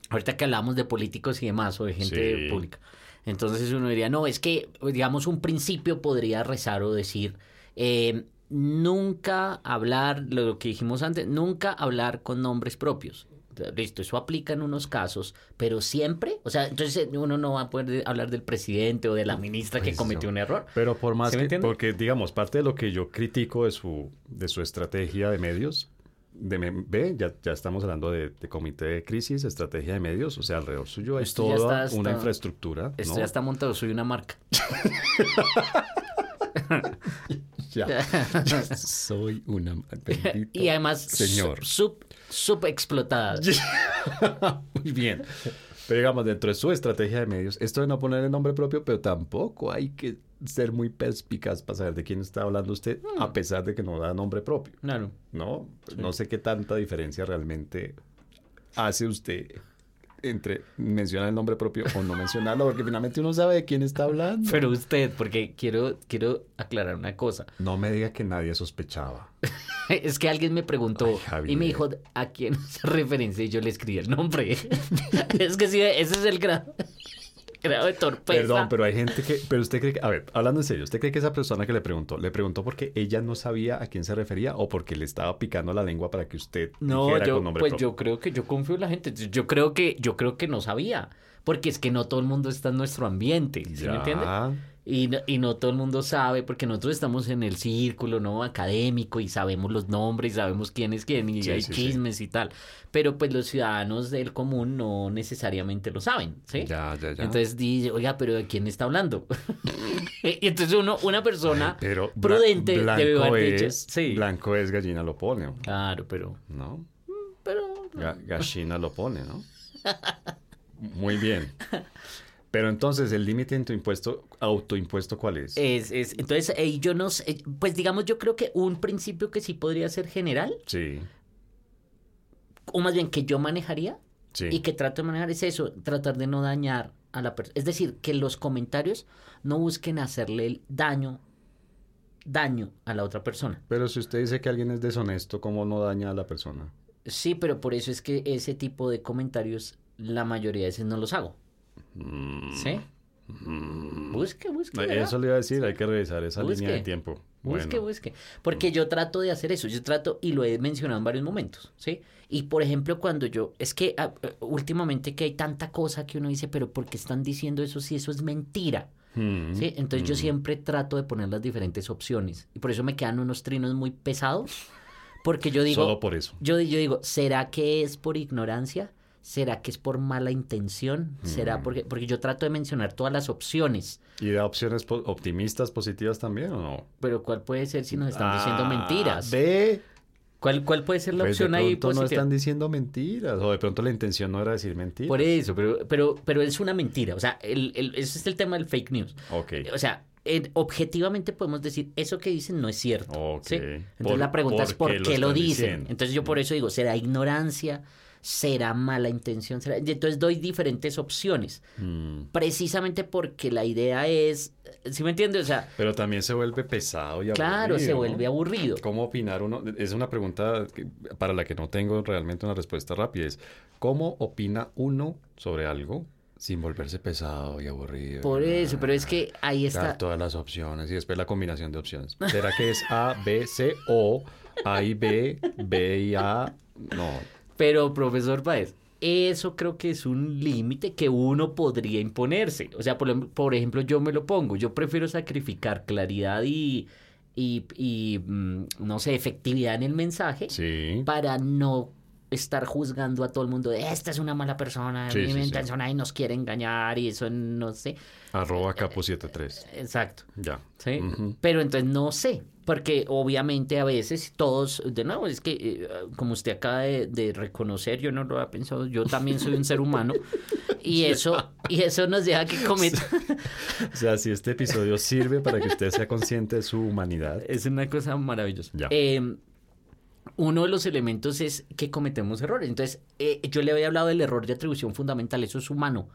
Ahorita que hablamos de políticos y demás, o de gente Sí. pública. Entonces uno diría, no, es que, digamos, un principio podría rezar o decir, eh, nunca hablar, lo que dijimos antes, nunca hablar con nombres propios. Listo, eso aplica en unos casos, pero siempre, o sea, entonces uno no va a poder hablar del presidente o de la ministra que Pues, cometió un error. Pero por más ¿Sí me que, porque digamos, parte de lo que yo critico de su, de su estrategia de medios, de ve, ya, ya estamos hablando de, de comité de crisis, estrategia de medios, o sea, alrededor suyo es Esto ya toda está- una está- infraestructura. Esto ¿no? ya está montado, soy una marca. <laughs> Ya. <laughs> <laughs> Soy una bendito y además, señor. sub, sub explotada. <laughs> Muy bien. Pero digamos, dentro de su estrategia de medios, esto de no poner el nombre propio, pero tampoco hay que ser muy perspicaz para saber de quién está hablando usted, Mm. a pesar de que no da nombre propio. Claro. ¿No? No sé qué tanta diferencia realmente hace usted entre mencionar el nombre propio o no mencionarlo, porque finalmente uno sabe de quién está hablando. Pero usted, porque quiero, quiero aclarar una cosa. <laughs> No me diga que nadie sospechaba. Es que alguien me preguntó Ay, y me dijo a quién hace referencia y yo le escribí el nombre. <laughs> es que sí, ese es el grado, grado de torpeza. Perdón, pero hay gente que... Pero usted cree que... A ver, hablando en serio, ¿usted cree que esa persona que le preguntó, le preguntó porque ella no sabía a quién se refería o porque le estaba picando la lengua para que usted No, dijera yo, con nombre pues propio? yo creo que yo confío en la gente. Yo creo que, yo creo que no sabía. Porque es que no todo el mundo está en nuestro ambiente. ¿Sí Ya. me entiende? Y no, y no todo el mundo sabe, porque nosotros estamos en el círculo no académico y sabemos los nombres, y sabemos quién es quién, y Sí, hay sí, sí. chismes y tal. Pero pues los ciudadanos del común no necesariamente lo saben, ¿sí? Ya, ya, ya. Entonces dice, oiga, pero ¿de quién está hablando? <laughs> y entonces uno, una persona pero prudente debe blanco haber dicho, es, sí. blanco es gallina lo pone, Claro, pero, ¿no? pero Ga- gallina lo pone, ¿no? <laughs> Muy bien. Pero entonces, ¿el límite en tu impuesto, autoimpuesto cuál es? es, es, entonces eh, yo no sé, pues digamos yo creo que un principio que sí podría ser general, Sí, o más bien que yo manejaría, sí. y que trato de manejar es eso, tratar de no dañar a la persona. Es decir, que los comentarios no busquen hacerle el daño, daño a la otra persona. Pero si usted dice que alguien es deshonesto, ¿cómo no daña a la persona? Sí, pero por eso es que ese tipo de comentarios la mayoría de veces no los hago. Mm, ¿Sí? mm. Busque, busque. ¿verdad? Eso le iba a decir, hay que revisar esa Busque. línea de tiempo. Busque, Bueno, busque. Porque yo trato de hacer eso. Yo trato, y lo he mencionado en varios momentos, ¿sí? Y por ejemplo, cuando yo. Es que ah, eh, últimamente que hay tanta cosa que uno dice, pero ¿por qué están diciendo eso si eso es mentira? mm, ¿Sí? Entonces yo siempre trato de poner las diferentes opciones. Y por eso me quedan unos trinos muy pesados. Porque yo digo. Solo por eso. Yo, yo digo, ¿será que es por ignorancia? ¿Será que es por mala intención? ¿Será Mm. porque.? Porque yo trato de mencionar todas las opciones. ¿Y da opciones po- optimistas, positivas también o no? Pero ¿cuál puede ser si nos están diciendo Ah, mentiras? Ve. ¿Cuál, ¿Cuál puede ser la Pues de opción ahí pronto no positiva? están diciendo mentiras. O de pronto la intención no era decir mentiras. Por eso, pero, pero, pero es una mentira. O sea, el, el- ese es el tema del fake news. Ok. O sea, en- objetivamente podemos decir, eso que dicen no es cierto. Ok. ¿sí? Entonces Por- la pregunta es ¿por qué lo dicen. diciendo? Entonces yo por eso digo, ¿será ignorancia? ¿Será mala intención? ¿Será? Y entonces doy diferentes opciones. Mm. Precisamente porque la idea es, ¿sí me entiendes? O sea, Pero también se vuelve pesado y claro, se aburrido, vuelve aburrido. ¿Cómo opinar uno? Es una pregunta para la que no tengo realmente una respuesta rápida. Es, ¿cómo opina uno sobre algo sin volverse pesado y aburrido? Por eso, pero es que ahí Dar está. todas las opciones y después la combinación de opciones. ¿Será que es A, B, C o A y B, B y A? No. Pero, profesor Paez, eso creo que es un límite que uno podría imponerse. O sea, por, por ejemplo, yo me lo pongo. Yo prefiero sacrificar claridad y, y, y, mm, no sé, efectividad en el mensaje Sí. para no estar juzgando a todo el mundo de esta es una mala persona, Sí, sí, mi sí. intención y nos quiere engañar y eso no sé. Arroba capo73. Exacto. Ya. ¿sí? Pero entonces no sé, porque obviamente a veces todos, de nuevo, es que eh, como usted acaba de, de reconocer, yo no lo había pensado, yo también soy un ser humano y <laughs> eso, y eso nos deja que cometer. O sea, si este episodio sirve para que usted sea consciente de su humanidad. Es una cosa maravillosa. Ya. Eh, uno de los elementos es que cometemos errores. Entonces, eh, yo le había hablado del error de atribución fundamental, eso es humano.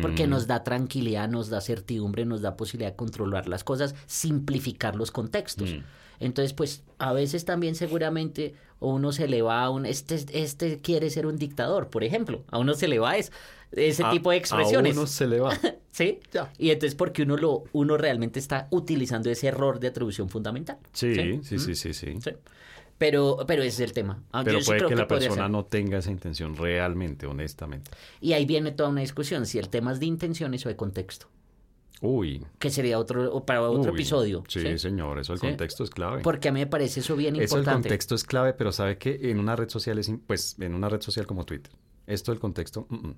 Porque Mm. nos da tranquilidad, nos da certidumbre, nos da posibilidad de controlar las cosas, simplificar los contextos. Mm. Entonces, pues a veces también seguramente uno se le va a un, este, este quiere ser un dictador, por ejemplo, a uno se le va es- ese A- tipo de expresiones. A uno se le va. <laughs> ¿Sí? Y entonces porque uno lo, uno realmente está utilizando ese error de atribución fundamental. Sí, ¿Sí? sí, sí, sí, sí. Sí. Pero, pero ese es el tema. Ah, Pero yo sí puede creo que la persona ser. no tenga esa intención realmente, honestamente. Y ahí viene toda una discusión, si el tema es de intenciones o de contexto, Uy. que sería otro, para otro uy. episodio. Sí, ¿sí? señor, eso el Sí. contexto es clave. Porque a mí me parece eso bien Eso el importante. contexto es clave, pero sabe que en una red social es, pues, en una red social como Twitter, esto del contexto, mm, mm.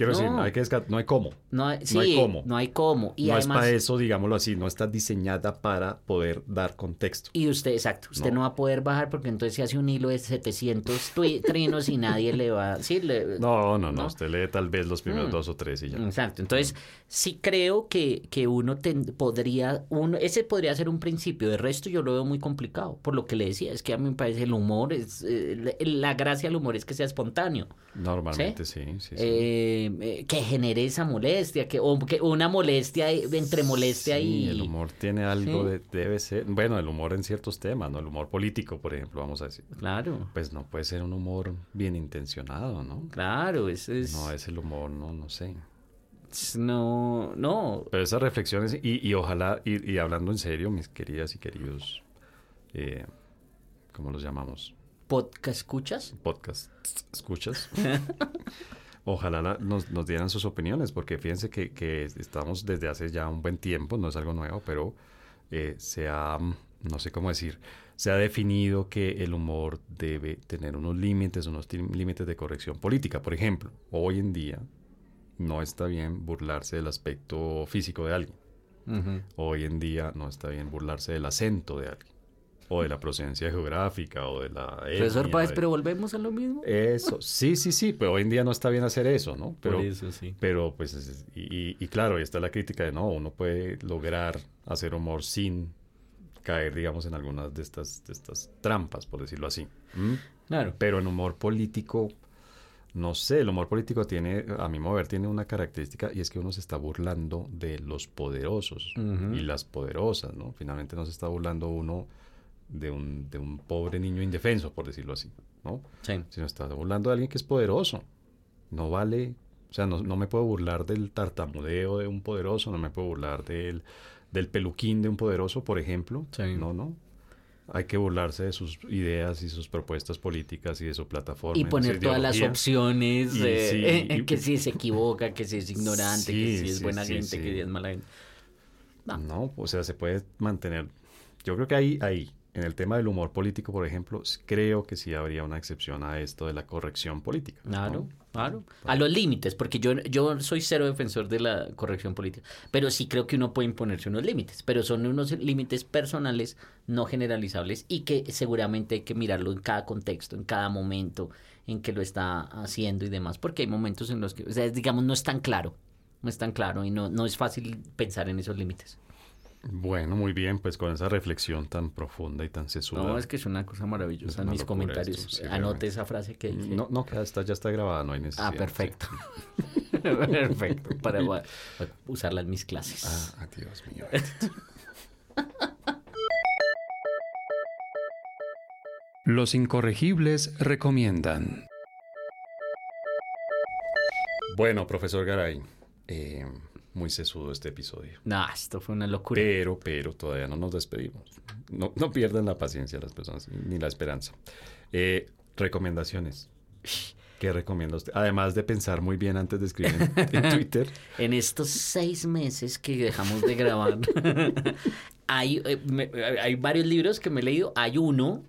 Quiero No. decir, no hay que no hay cómo. No hay, sí, No hay cómo. No hay cómo. Y no además, es para eso, digámoslo así, no está diseñada para poder dar contexto. y usted, exacto, usted no. No. va a poder bajar porque entonces se hace un hilo de 700 tui- trinos y nadie le va, sí, le, <laughs> No, no, no, usted lee tal vez los primeros Mm. dos o tres y ya. Exacto. Entonces, sí creo que, que uno ten- podría, uno, ese podría ser un principio. De resto, yo lo veo muy complicado. Por lo que le decía, es que a mí me parece el humor, es, eh, la, la gracia del humor es que sea espontáneo. Normalmente sí, sí, sí. Eh, eh, que genere esa molestia, que, o que una molestia eh, entre molestia Sí, y. el humor tiene algo Sí. de, debe ser, bueno, el humor en ciertos temas, ¿no? El humor político, por ejemplo, vamos a decir. Claro, Pues no puede ser un humor bien intencionado, ¿no? claro, eso es. No es el humor, no, no sé. No, no. Pero esas reflexiones, y, y ojalá, y, y hablando en serio, mis queridas y queridos, eh, ¿cómo los llamamos? ¿Podcast escuchas? Podcast, ¿escuchas? <laughs> Ojalá la- nos, nos dieran sus opiniones, porque fíjense que, que estamos desde hace ya un buen tiempo, no es algo nuevo, pero eh, se ha, no sé cómo decir, se ha definido que el humor debe tener unos límites, unos límites de corrección política. Por ejemplo, hoy en día no está bien burlarse del aspecto físico de alguien. Hoy en día no está bien burlarse del acento de alguien, o de la procedencia geográfica, o de la Profesor Páez, de- pero volvemos a lo mismo. eso, sí, sí, sí, pero hoy en día no está bien hacer eso, ¿no? Pero, Por eso sí. pero pues, es- y, claro, ahí está la crítica de no, uno puede lograr hacer humor sin caer, digamos, en algunas de estas, de estas trampas, por decirlo así. Claro. Pero en humor político, no sé, el humor político tiene, a mi mover, tiene una característica y es que uno se está burlando de los poderosos y las poderosas, ¿no? Finalmente no se está burlando uno de un, de un pobre niño indefenso, por decirlo así, ¿no? Sí. sino está burlando de alguien que es poderoso. No vale, o sea, no, no me puedo burlar del tartamudeo de un poderoso, no me puedo burlar del, del peluquín de un poderoso, por ejemplo. Sí. No, no. Hay que burlarse de sus ideas y sus propuestas políticas y de su plataforma. Y poner todas las opciones, Y eh, sí, <laughs> eh, y- que si se equivoca, que si es ignorante, que si es buena gente, que si es mala gente. No. No, o sea, se puede mantener. Yo creo que ahí, ahí, en el tema del humor político, por ejemplo, creo que sí habría una excepción a esto de la corrección política. ¿no? Claro, claro. A los límites, porque yo, yo soy cero defensor de la corrección política, pero sí creo que uno puede imponerse unos límites, pero son unos límites personales, no generalizables, y que seguramente hay que mirarlo en cada contexto, en cada momento en que lo está haciendo y demás, porque hay momentos en los que, o sea, digamos, no es tan claro, no es tan claro y no, no es fácil pensar en esos límites. Bueno, muy bien, pues con esa reflexión tan profunda y tan sesuda. No, es que es una cosa maravillosa en una mis comentarios. esto, sí, Anote realmente. esa frase que dije. No, no, ya está, ya está grabada, no hay necesidad. Ah, sí. perfecto. <laughs> perfecto. Para <laughs> para usarla en mis clases. Ah, Dios mío. <laughs> Los incorregibles recomiendan. bueno, profesor Garay, eh, muy sesudo este episodio. No, esto fue una locura. Pero, pero todavía no nos despedimos. No, no pierdan la paciencia las personas, ni la esperanza. Eh, recomendaciones. ¿Qué recomienda usted? Además de pensar muy bien antes de escribir en, en <laughs> Twitter. En estos seis meses que dejamos de grabar, <laughs> hay, eh, me- hay varios libros que me he leído. Hay uno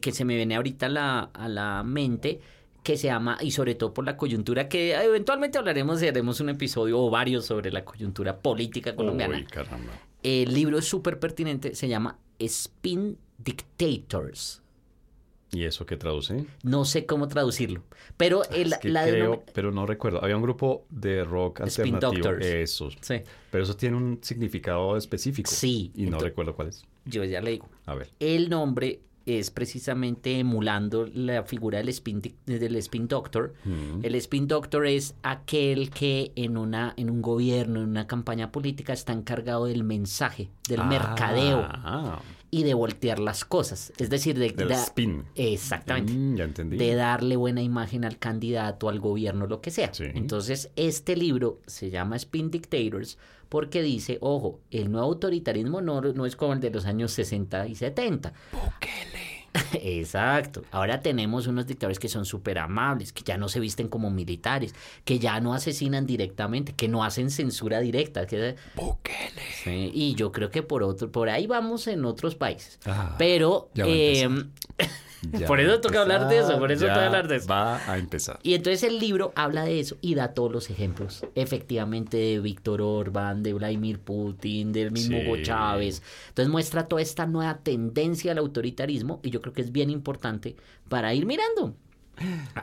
que se me viene ahorita a la, a la mente que se llama, y sobre todo por la coyuntura, que eventualmente hablaremos y haremos un episodio o varios sobre la coyuntura política colombiana. Uy, caramba. El libro es súper pertinente, se llama Spin Dictators. ¿Y eso qué traduce? No sé cómo traducirlo, pero el- Es que la creo, denom- pero no recuerdo. Había un grupo de rock Spin alternativo. Doctors. Esos. Sí, Pero eso tiene un significado específico. Sí, Y no recuerdo cuál es. yo ya le digo. A ver. El nombre es precisamente emulando la figura del spin, del spin doctor. Mm. El spin doctor es aquel que en, una, en un gobierno, en una campaña política, está encargado del mensaje, del Ah, mercadeo y de voltear las cosas. Es decir, de... Del da- spin. Exactamente. Mm, ya entendí. de darle buena imagen al candidato, al gobierno, lo que sea. Sí. Entonces, este libro se llama Spin Dictators porque dice, ojo, el nuevo autoritarismo no, no es como el de los años 60 y 70. Exacto. Ahora tenemos unos dictadores que son súper amables, que ya no se visten como militares, que ya no asesinan directamente, que no hacen censura directa. Que... Sí, y yo creo que por otro, por ahí vamos en otros países. Ah, Pero ya <laughs> Ya por eso toca hablar de eso, por eso toca hablar de eso. Va a empezar. Y entonces el libro habla de eso y da todos los ejemplos, efectivamente, de Víctor Orbán, de Vladimir Putin, del mismo Sí. Hugo Chávez. Entonces muestra toda esta nueva tendencia al autoritarismo y yo creo que es bien importante para ir mirando.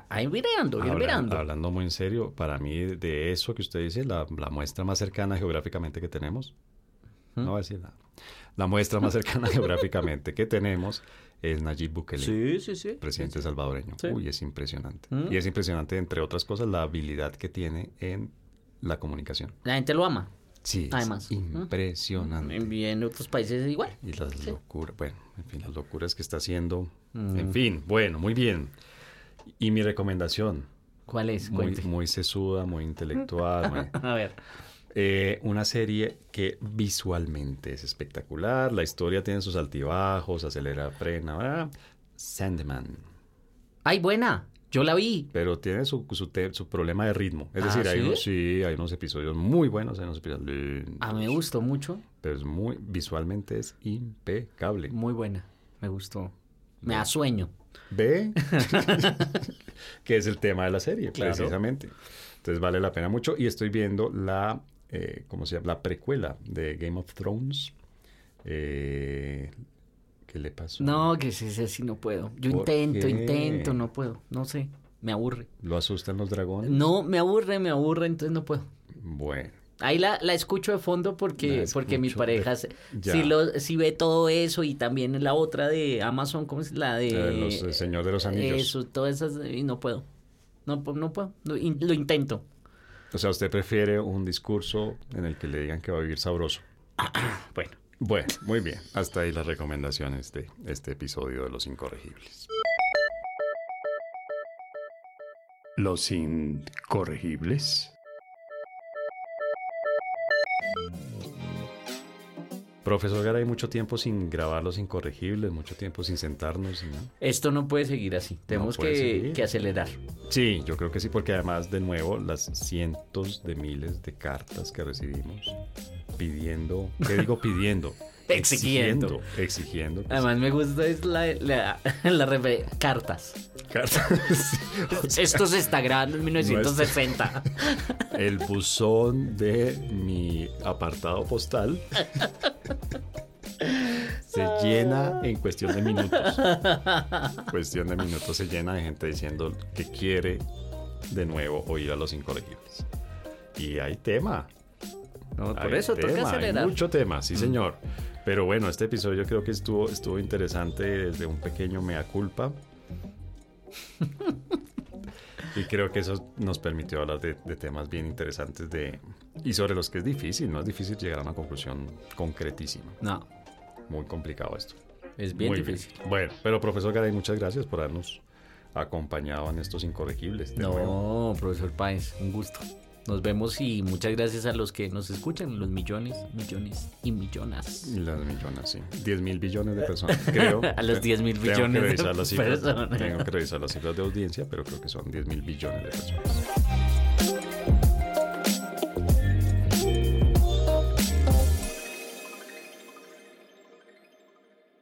A, ir mirando, ir Hablan- mirando. hablando muy en serio, para mí de eso que usted dice, la, la muestra más cercana geográficamente que tenemos, no voy a decir nada. La muestra más cercana <laughs> geográficamente que tenemos es Nayib Bukele, Sí, sí, sí. presidente salvadoreño. Uy, es impresionante. Mm. Y es impresionante, entre otras cosas, la habilidad que tiene en la comunicación. La gente lo ama. Sí, es Además. impresionante. En, en otros países es igual. Y las locuras, bueno, en fin, las locuras que está haciendo. Mm. En fin, bueno, muy bien. Y mi recomendación, ¿Cuál es? muy, Cuente. muy sesuda, muy intelectual. <laughs> muy- A ver. Eh, una serie que visualmente es espectacular, la historia tiene sus altibajos, acelera, frena, ¿verdad? Sandman. ¡Ay, buena! Yo la vi. Pero tiene su, su, te- su problema de ritmo. Es ¿Ah, decir, hay sí? unos, sí, hay unos episodios muy buenos, hay unos episodios lentos, A mí me gustó mucho. Pero es muy, visualmente es impecable. Muy buena. Me gustó. Me da sueño. ¿Ve? <laughs> <laughs> que es el tema de la serie, Claro. precisamente. Entonces vale la pena mucho. Y estoy viendo la, eh, ¿cómo se llama? La precuela de Game of Thrones. Eh, ¿Qué le pasó? No, que sí, sí, sí, no puedo. Yo ¿Por intento, qué? intento, no puedo. No sé, me aburre. ¿Lo asustan los dragones? No, me aburre, me aburre, entonces no puedo. Bueno. Ahí la, la escucho de fondo porque, porque mi pareja de- sí, lo, sí ve todo eso y también la otra de Amazon, ¿cómo es la de...? Los, eh, Señor de los Anillos. Eso, todas esas, y no puedo. No, no puedo, lo intento. O sea, usted prefiere un discurso en el que le digan que va a vivir sabroso. <clears throat> Bueno. Bueno, muy bien. Hasta ahí las recomendaciones de este episodio de Los Incorregibles. Los incorregibles. Profesor Garay, mucho tiempo sin grabar Los Incorregibles, mucho tiempo sin sentarnos. ¿no? Esto no puede seguir así. Tenemos puede que, seguir. que acelerar. Sí, yo creo que sí, porque además, de nuevo, las cientos de miles de cartas que recibimos pidiendo, ¿qué digo pidiendo? <laughs> Exigiendo. Exigiendo. exigiendo Además me gusta es la, la, <laughs> cartas. cartas. <laughs> Esto se está grabando en 1960. El buzón de mi apartado postal llena en cuestión de minutos. <laughs> Cuestión de minutos se llena de gente diciendo que quiere de nuevo oír a los incorregibles. Y hay tema. No, por Hay eso toca tema, hay acelerar. mucho tema, sí señor. Pero bueno, este episodio creo que estuvo, estuvo interesante desde un pequeño mea culpa. <laughs> y creo que eso nos permitió hablar de, de temas bien interesantes de, y sobre los que es difícil, no es difícil llegar a una conclusión concretísima. No, Muy complicado esto. es bien Muy difícil. Bueno, pero profesor Garay, muchas gracias por habernos acompañado en estos incorregibles. de nuevo. No, profesor Páez, un gusto. Nos vemos y muchas gracias a los que nos escuchan, los millones, millones y millonas. Las millones, sí. 10 mil billones de personas, <laughs> creo. A los 10 mil billones de personas. Tengo que revisar las cifras de audiencia, pero creo que son 10 mil billones de personas.